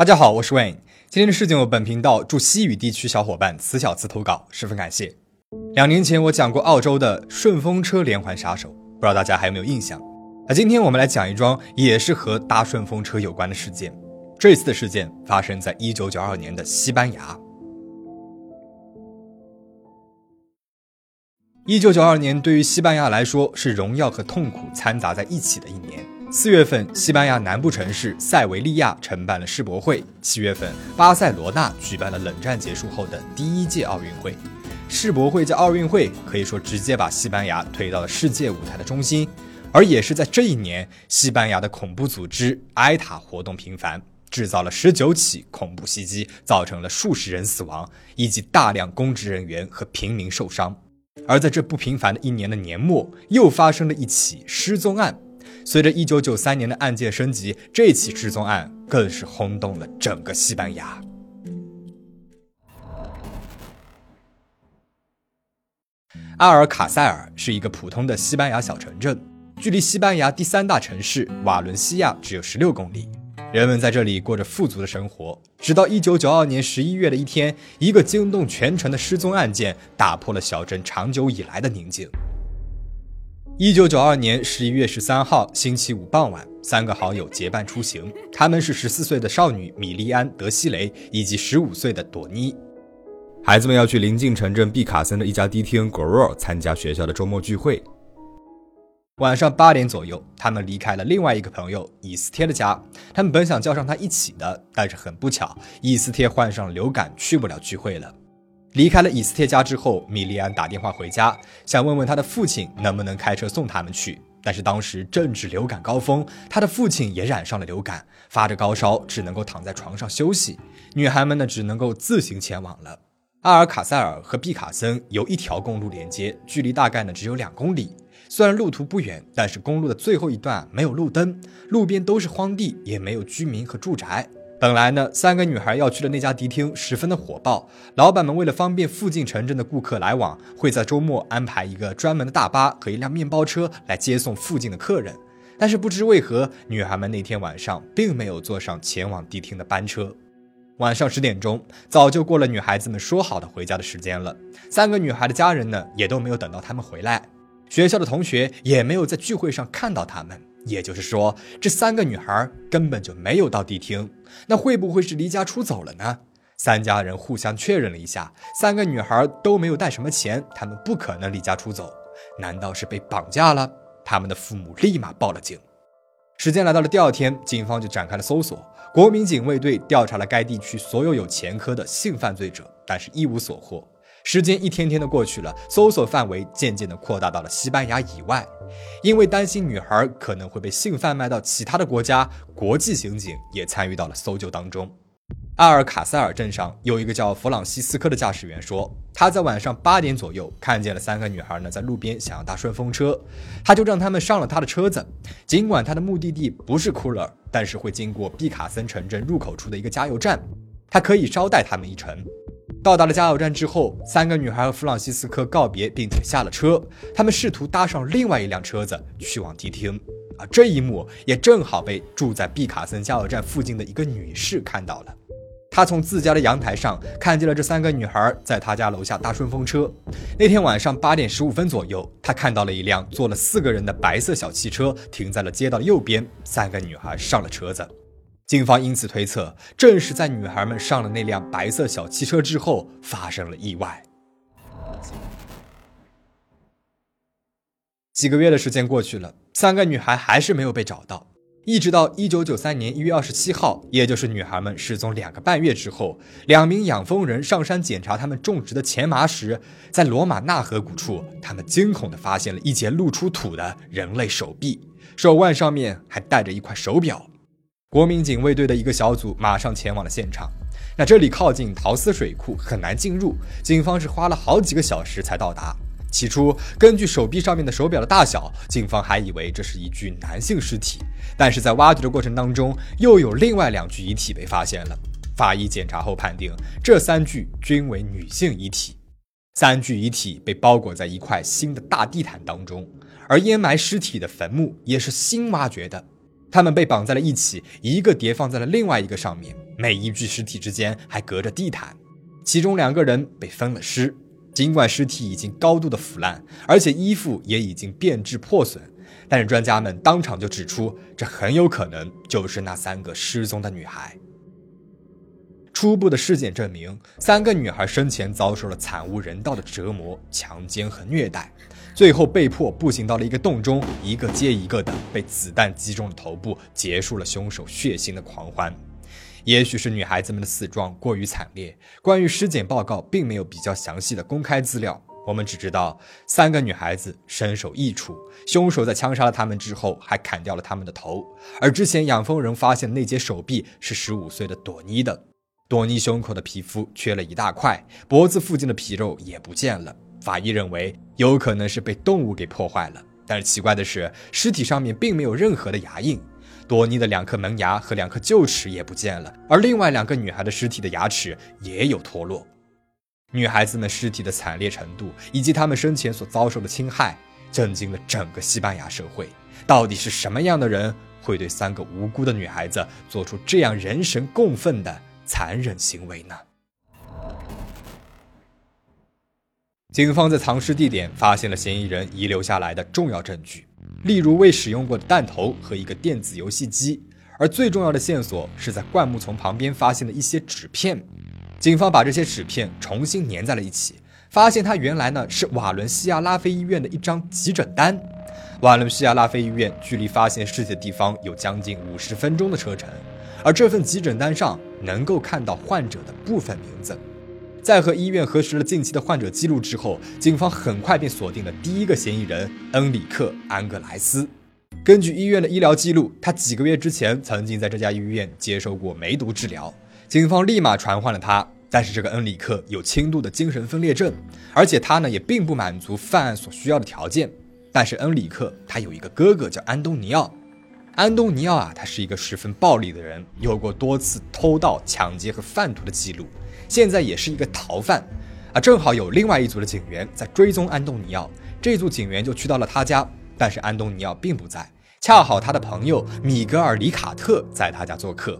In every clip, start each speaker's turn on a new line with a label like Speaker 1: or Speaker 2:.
Speaker 1: 大家好，我是 Wayne。今天的事件由本频道驻西语地区小伙伴慈小慈投稿，十分感谢。两年前我讲过澳洲的顺风车连环杀手，不知道大家还有没有印象？那今天我们来讲一桩也是和搭顺风车有关的事件。这次的事件发生在一九九二年的西班牙。一九九二年对于西班牙来说是荣耀和痛苦掺杂在一起的一年。四月份，西班牙南部城市塞维利亚承办了世博会；七月份，巴塞罗那举办了冷战结束后的第一届奥运会。世博会加奥运会，可以说直接把西班牙推到了世界舞台的中心。而也是在这一年，西班牙的恐怖组织埃塔活动频繁，制造了十九起恐怖袭击，造成了数十人死亡，以及大量公职人员和平民受伤。而在这不平凡的一年的年末，又发生了一起失踪案。随着1993年的案件升级，这起失踪案更是轰动了整个西班牙。阿尔卡塞尔是一个普通的西班牙小城镇，距离西班牙第三大城市瓦伦西亚只有16公里。人们在这里过着富足的生活，直到1992年11月的一天，一个惊动全城的失踪案件打破了小镇长久以来的宁静。一九九二年十一月十三号星期五傍晚，三个好友结伴出行。他们是十四岁的少女米利安·德西雷以及十五岁的朵妮。孩子们要去临近城镇毕卡森的一家迪厅 g o r o 参加学校的周末聚会。晚上八点左右，他们离开了另外一个朋友伊斯帖的家。他们本想叫上他一起的，但是很不巧，伊斯帖患上流感，去不了聚会了。离开了以斯帖家之后，米利安打电话回家，想问问他的父亲能不能开车送他们去。但是当时正值流感高峰，他的父亲也染上了流感，发着高烧，只能够躺在床上休息。女孩们呢，只能够自行前往了。阿尔卡塞尔和毕卡森由一条公路连接，距离大概呢只有两公里。虽然路途不远，但是公路的最后一段没有路灯，路边都是荒地，也没有居民和住宅。本来呢，三个女孩要去的那家迪厅十分的火爆，老板们为了方便附近城镇的顾客来往，会在周末安排一个专门的大巴和一辆面包车来接送附近的客人。但是不知为何，女孩们那天晚上并没有坐上前往迪厅的班车。晚上十点钟，早就过了女孩子们说好的回家的时间了。三个女孩的家人呢，也都没有等到她们回来，学校的同学也没有在聚会上看到她们。也就是说，这三个女孩根本就没有到迪厅，那会不会是离家出走了呢？三家人互相确认了一下，三个女孩都没有带什么钱，她们不可能离家出走。难道是被绑架了？他们的父母立马报了警。时间来到了第二天，警方就展开了搜索。国民警卫队调查了该地区所有有前科的性犯罪者，但是一无所获。时间一天天的过去了，搜索范围渐渐的扩大到了西班牙以外。因为担心女孩可能会被性贩卖到其他的国家，国际刑警也参与到了搜救当中。阿尔卡塞尔镇上有一个叫弗朗西斯科的驾驶员说，他在晚上八点左右看见了三个女孩呢，在路边想要搭顺风车，他就让他们上了他的车子。尽管他的目的地不是库勒尔，但是会经过毕卡森城镇入口处的一个加油站，他可以捎带他们一程。到达了加油站之后，三个女孩和弗朗西斯科告别，并且下了车。他们试图搭上另外一辆车子去往迪厅，而这一幕也正好被住在毕卡森加油站附近的一个女士看到了。她从自家的阳台上看见了这三个女孩在她家楼下搭顺风车。那天晚上八点十五分左右，她看到了一辆坐了四个人的白色小汽车停在了街道右边，三个女孩上了车子。警方因此推测，正是在女孩们上了那辆白色小汽车之后，发生了意外。几个月的时间过去了，三个女孩还是没有被找到。一直到一九九三年一月二十七号，也就是女孩们失踪两个半月之后，两名养蜂人上山检查他们种植的前麻时，在罗马纳河谷处，他们惊恐地发现了一截露出土的人类手臂，手腕上面还戴着一块手表。国民警卫队的一个小组马上前往了现场。那这里靠近陶斯水库，很难进入。警方是花了好几个小时才到达。起初，根据手臂上面的手表的大小，警方还以为这是一具男性尸体。但是在挖掘的过程当中，又有另外两具遗体被发现了。法医检查后判定，这三具均为女性遗体。三具遗体被包裹在一块新的大地毯当中，而掩埋尸体的坟墓也是新挖掘的。他们被绑在了一起，一个叠放在了另外一个上面，每一具尸体之间还隔着地毯，其中两个人被分了尸。尽管尸体已经高度的腐烂，而且衣服也已经变质破损，但是专家们当场就指出，这很有可能就是那三个失踪的女孩。初步的尸检证明，三个女孩生前遭受了惨无人道的折磨、强奸和虐待，最后被迫步行到了一个洞中，一个接一个的被子弹击中了头部，结束了凶手血腥的狂欢。也许是女孩子们的死状过于惨烈，关于尸检报告并没有比较详细的公开资料。我们只知道三个女孩子身首异处，凶手在枪杀了她们之后还砍掉了她们的头，而之前养蜂人发现的那截手臂是十五岁的朵妮的。朵妮胸口的皮肤缺了一大块，脖子附近的皮肉也不见了。法医认为有可能是被动物给破坏了，但是奇怪的是，尸体上面并没有任何的牙印。朵妮的两颗门牙和两颗臼齿也不见了，而另外两个女孩的尸体的牙齿也有脱落。女孩子们尸体的惨烈程度以及她们生前所遭受的侵害，震惊了整个西班牙社会。到底是什么样的人会对三个无辜的女孩子做出这样人神共愤的？残忍行为呢？警方在藏尸地点发现了嫌疑人遗留下来的重要证据，例如未使用过的弹头和一个电子游戏机。而最重要的线索是在灌木丛旁边发现的一些纸片。警方把这些纸片重新粘在了一起，发现它原来呢是瓦伦西亚拉菲医院的一张急诊单。瓦伦西亚拉菲医院距离发现尸体的地方有将近五十分钟的车程。而这份急诊单上能够看到患者的部分名字，在和医院核实了近期的患者记录之后，警方很快便锁定了第一个嫌疑人恩里克·安格莱斯。根据医院的医疗记录，他几个月之前曾经在这家医院接受过梅毒治疗，警方立马传唤了他。但是这个恩里克有轻度的精神分裂症，而且他呢也并不满足犯案所需要的条件。但是恩里克他有一个哥哥叫安东尼奥。安东尼奥啊，他是一个十分暴力的人，有过多次偷盗、抢劫和贩毒的记录，现在也是一个逃犯啊。正好有另外一组的警员在追踪安东尼奥，这组警员就去到了他家，但是安东尼奥并不在，恰好他的朋友米格尔·里卡特在他家做客。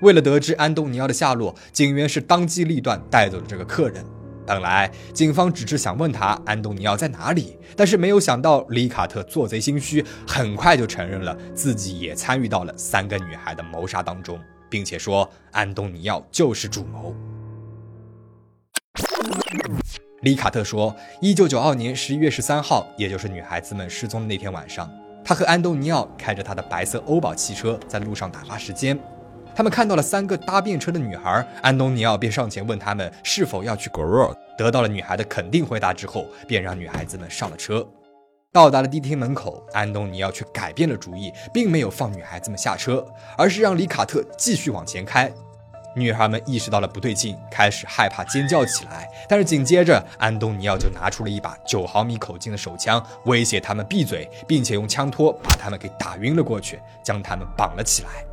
Speaker 1: 为了得知安东尼奥的下落，警员是当机立断带走了这个客人。本来警方只是想问他安东尼奥在哪里，但是没有想到里卡特做贼心虚，很快就承认了自己也参与到了三个女孩的谋杀当中，并且说安东尼奥就是主谋。里卡特说，一九九二年十一月十三号，也就是女孩子们失踪的那天晚上，他和安东尼奥开着他的白色欧宝汽车在路上打发时间。他们看到了三个搭便车的女孩，安东尼奥便上前问他们是否要去 Goro 得到了女孩的肯定回答之后，便让女孩子们上了车。到达了迪厅门口，安东尼奥却改变了主意，并没有放女孩子们下车，而是让里卡特继续往前开。女孩们意识到了不对劲，开始害怕尖叫起来。但是紧接着，安东尼奥就拿出了一把九毫米口径的手枪，威胁他们闭嘴，并且用枪托把他们给打晕了过去，将他们绑了起来。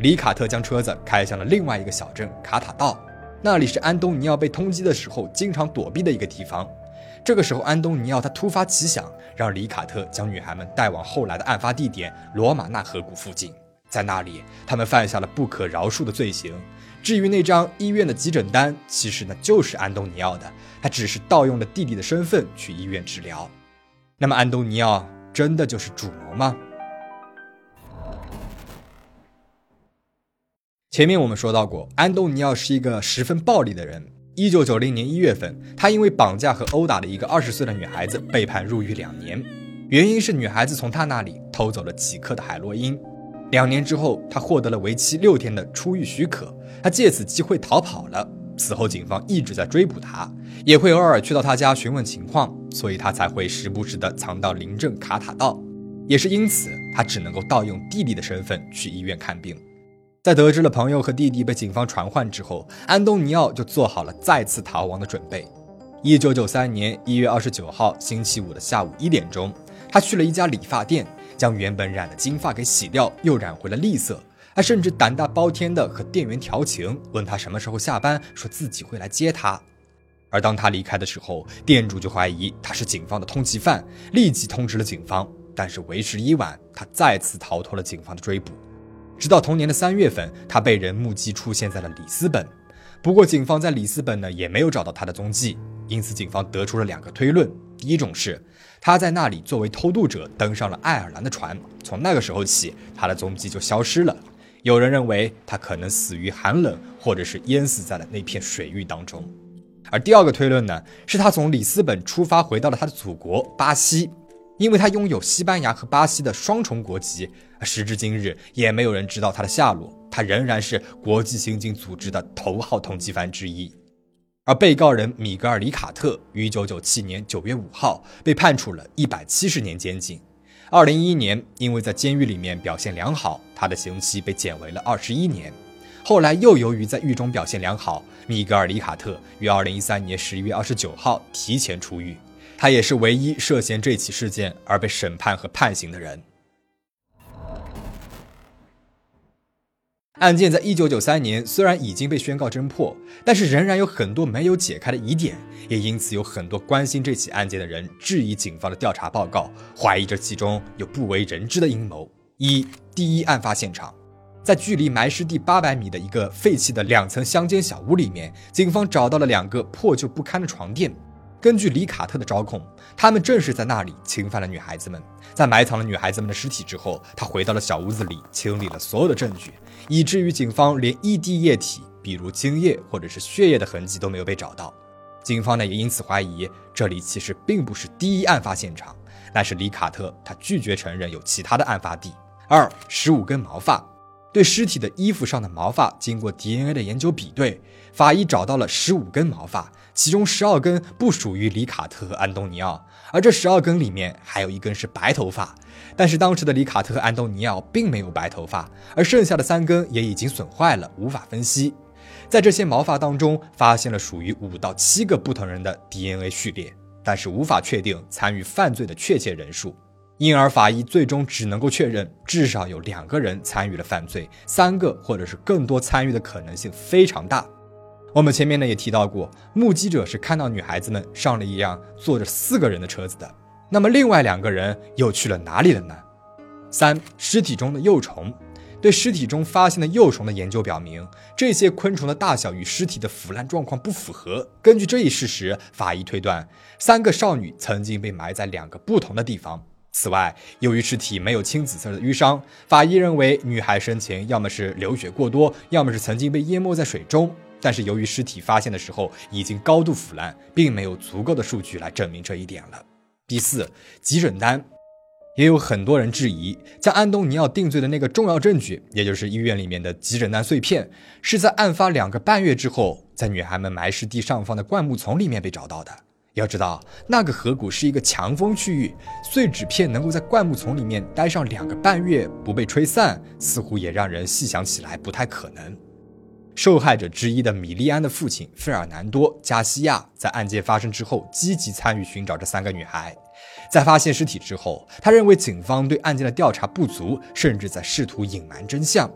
Speaker 1: 里卡特将车子开向了另外一个小镇卡塔道，那里是安东尼奥被通缉的时候经常躲避的一个地方。这个时候，安东尼奥他突发奇想，让里卡特将女孩们带往后来的案发地点罗马纳河谷附近，在那里，他们犯下了不可饶恕的罪行。至于那张医院的急诊单，其实呢就是安东尼奥的，他只是盗用了弟弟的身份去医院治疗。那么，安东尼奥真的就是主谋吗？前面我们说到过，安东尼奥是一个十分暴力的人。一九九零年一月份，他因为绑架和殴打了一个二十岁的女孩子，被判入狱两年。原因是女孩子从他那里偷走了几克的海洛因。两年之后，他获得了为期六天的出狱许可，他借此机会逃跑了。此后，警方一直在追捕他，也会偶尔去到他家询问情况，所以他才会时不时的藏到邻镇卡塔道。也是因此，他只能够盗用弟弟的身份去医院看病。在得知了朋友和弟弟被警方传唤之后，安东尼奥就做好了再次逃亡的准备。一九九三年一月二十九号星期五的下午一点钟，他去了一家理发店，将原本染的金发给洗掉，又染回了栗色。他甚至胆大包天的和店员调情，问他什么时候下班，说自己会来接他。而当他离开的时候，店主就怀疑他是警方的通缉犯，立即通知了警方。但是为时已晚，他再次逃脱了警方的追捕。直到同年的三月份，他被人目击出现在了里斯本。不过，警方在里斯本呢也没有找到他的踪迹，因此警方得出了两个推论：第一种是他在那里作为偷渡者登上了爱尔兰的船，从那个时候起，他的踪迹就消失了；有人认为他可能死于寒冷，或者是淹死在了那片水域当中。而第二个推论呢，是他从里斯本出发，回到了他的祖国巴西。因为他拥有西班牙和巴西的双重国籍，时至今日也没有人知道他的下落。他仍然是国际刑警组织的头号通缉犯之一。而被告人米格尔·里卡特于1997年9月5号被判处了一百七十年监禁。2011年，因为在监狱里面表现良好，他的刑期被减为了二十一年。后来又由于在狱中表现良好，米格尔·里卡特于2013年11月29号提前出狱。他也是唯一涉嫌这起事件而被审判和判刑的人。案件在一九九三年虽然已经被宣告侦破，但是仍然有很多没有解开的疑点，也因此有很多关心这起案件的人质疑警方的调查报告，怀疑这其中有不为人知的阴谋。一，第一案发现场，在距离埋尸地八百米的一个废弃的两层乡间小屋里面，警方找到了两个破旧不堪的床垫。根据里卡特的招供，他们正是在那里侵犯了女孩子们。在埋藏了女孩子们的尸体之后，他回到了小屋子里，清理了所有的证据，以至于警方连一滴液体，比如精液或者是血液的痕迹都没有被找到。警方呢也因此怀疑，这里其实并不是第一案发现场，那是里卡特他拒绝承认有其他的案发地。二十五根毛发。对尸体的衣服上的毛发经过 DNA 的研究比对，法医找到了十五根毛发，其中十二根不属于里卡特和安东尼奥，而这十二根里面还有一根是白头发。但是当时的里卡特和安东尼奥并没有白头发，而剩下的三根也已经损坏了，无法分析。在这些毛发当中，发现了属于五到七个不同人的 DNA 序列，但是无法确定参与犯罪的确切人数。因而，法医最终只能够确认，至少有两个人参与了犯罪，三个或者是更多参与的可能性非常大。我们前面呢也提到过，目击者是看到女孩子们上了一辆坐着四个人的车子的。那么，另外两个人又去了哪里了呢？三、尸体中的幼虫，对尸体中发现的幼虫的研究表明，这些昆虫的大小与尸体的腐烂状况不符合。根据这一事实，法医推断，三个少女曾经被埋在两个不同的地方。此外，由于尸体没有青紫色的淤伤，法医认为女孩生前要么是流血过多，要么是曾经被淹没在水中。但是由于尸体发现的时候已经高度腐烂，并没有足够的数据来证明这一点了。第四，急诊单，也有很多人质疑，将安东尼奥定罪的那个重要证据，也就是医院里面的急诊单碎片，是在案发两个半月之后，在女孩们埋尸地上方的灌木丛里面被找到的。要知道，那个河谷是一个强风区域，碎纸片能够在灌木丛里面待上两个半月不被吹散，似乎也让人细想起来不太可能。受害者之一的米利安的父亲费尔南多·加西亚在案件发生之后积极参与寻找这三个女孩。在发现尸体之后，他认为警方对案件的调查不足，甚至在试图隐瞒真相。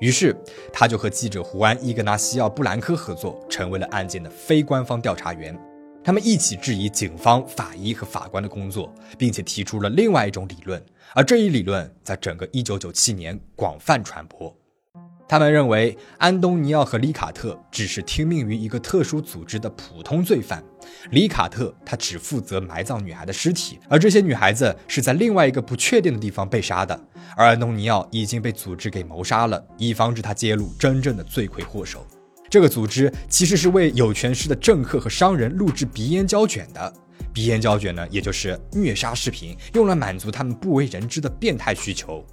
Speaker 1: 于是，他就和记者胡安·伊格纳西奥·布兰科合作，成为了案件的非官方调查员。他们一起质疑警方、法医和法官的工作，并且提出了另外一种理论，而这一理论在整个1997年广泛传播。他们认为，安东尼奥和里卡特只是听命于一个特殊组织的普通罪犯。里卡特他只负责埋葬女孩的尸体，而这些女孩子是在另外一个不确定的地方被杀的。而安东尼奥已经被组织给谋杀了，以防止他揭露真正的罪魁祸首。这个组织其实是为有权势的政客和商人录制鼻烟胶卷的。鼻烟胶卷呢，也就是虐杀视频，用来满足他们不为人知的变态需求。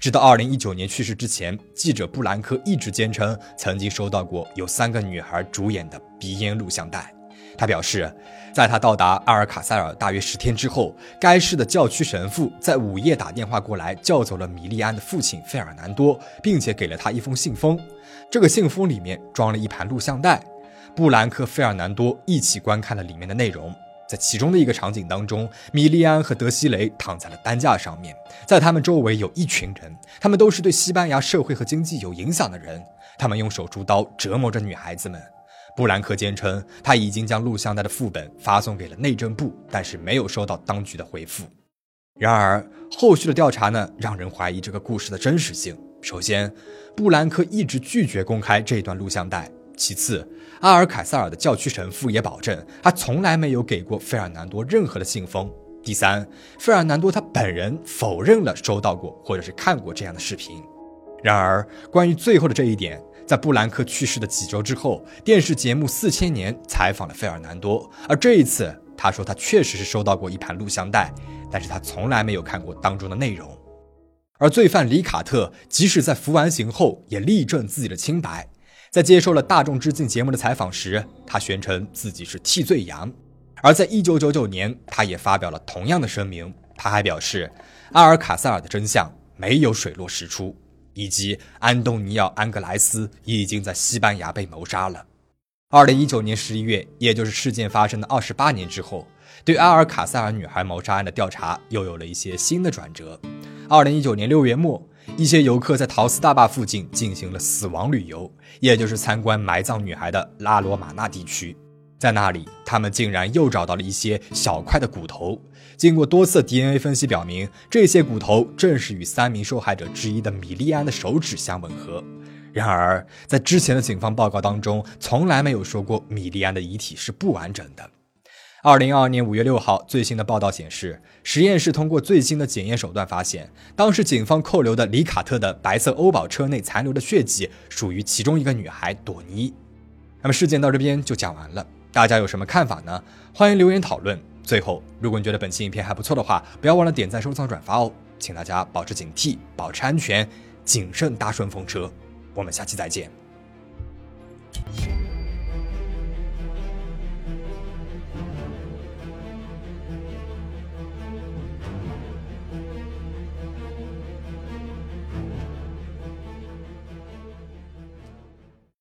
Speaker 1: 直到二零一九年去世之前，记者布兰科一直坚称曾经收到过有三个女孩主演的鼻烟录像带。他表示，在他到达阿尔卡塞尔大约十天之后，该市的教区神父在午夜打电话过来，叫走了米利安的父亲费尔南多，并且给了他一封信封。这个信封里面装了一盘录像带，布兰克、费尔南多一起观看了里面的内容。在其中的一个场景当中，米利安和德西雷躺在了担架上面，在他们周围有一群人，他们都是对西班牙社会和经济有影响的人，他们用手术刀折磨着女孩子们。布兰克坚称，他已经将录像带的副本发送给了内政部，但是没有收到当局的回复。然而，后续的调查呢，让人怀疑这个故事的真实性。首先，布兰克一直拒绝公开这段录像带。其次，阿尔凯塞尔的教区神父也保证，他从来没有给过费尔南多任何的信封。第三，费尔南多他本人否认了收到过或者是看过这样的视频。然而，关于最后的这一点，在布兰克去世的几周之后，电视节目《四千年》采访了费尔南多，而这一次，他说他确实是收到过一盘录像带，但是他从来没有看过当中的内容。而罪犯里卡特即使在服完刑后，也力证自己的清白。在接受了大众致敬节目的采访时，他宣称自己是替罪羊。而在1999年，他也发表了同样的声明。他还表示，阿尔卡塞尔的真相没有水落石出，以及安东尼奥·安格莱斯已经在西班牙被谋杀了。2019年11月，也就是事件发生的28年之后，对阿尔卡塞尔女孩谋杀案的调查又有了一些新的转折。2019年6月末。一些游客在陶斯大坝附近进行了死亡旅游，也就是参观埋葬女孩的拉罗马纳地区。在那里，他们竟然又找到了一些小块的骨头。经过多次 DNA 分析，表明这些骨头正是与三名受害者之一的米利安的手指相吻合。然而，在之前的警方报告当中，从来没有说过米利安的遗体是不完整的。二零二二年五月六号，最新的报道显示，实验室通过最新的检验手段发现，当时警方扣留的里卡特的白色欧宝车内残留的血迹属于其中一个女孩朵尼。那么事件到这边就讲完了，大家有什么看法呢？欢迎留言讨论。最后，如果你觉得本期影片还不错的话，不要忘了点赞、收藏、转发哦。请大家保持警惕，保持安全，谨慎搭顺风车。我们下期再见。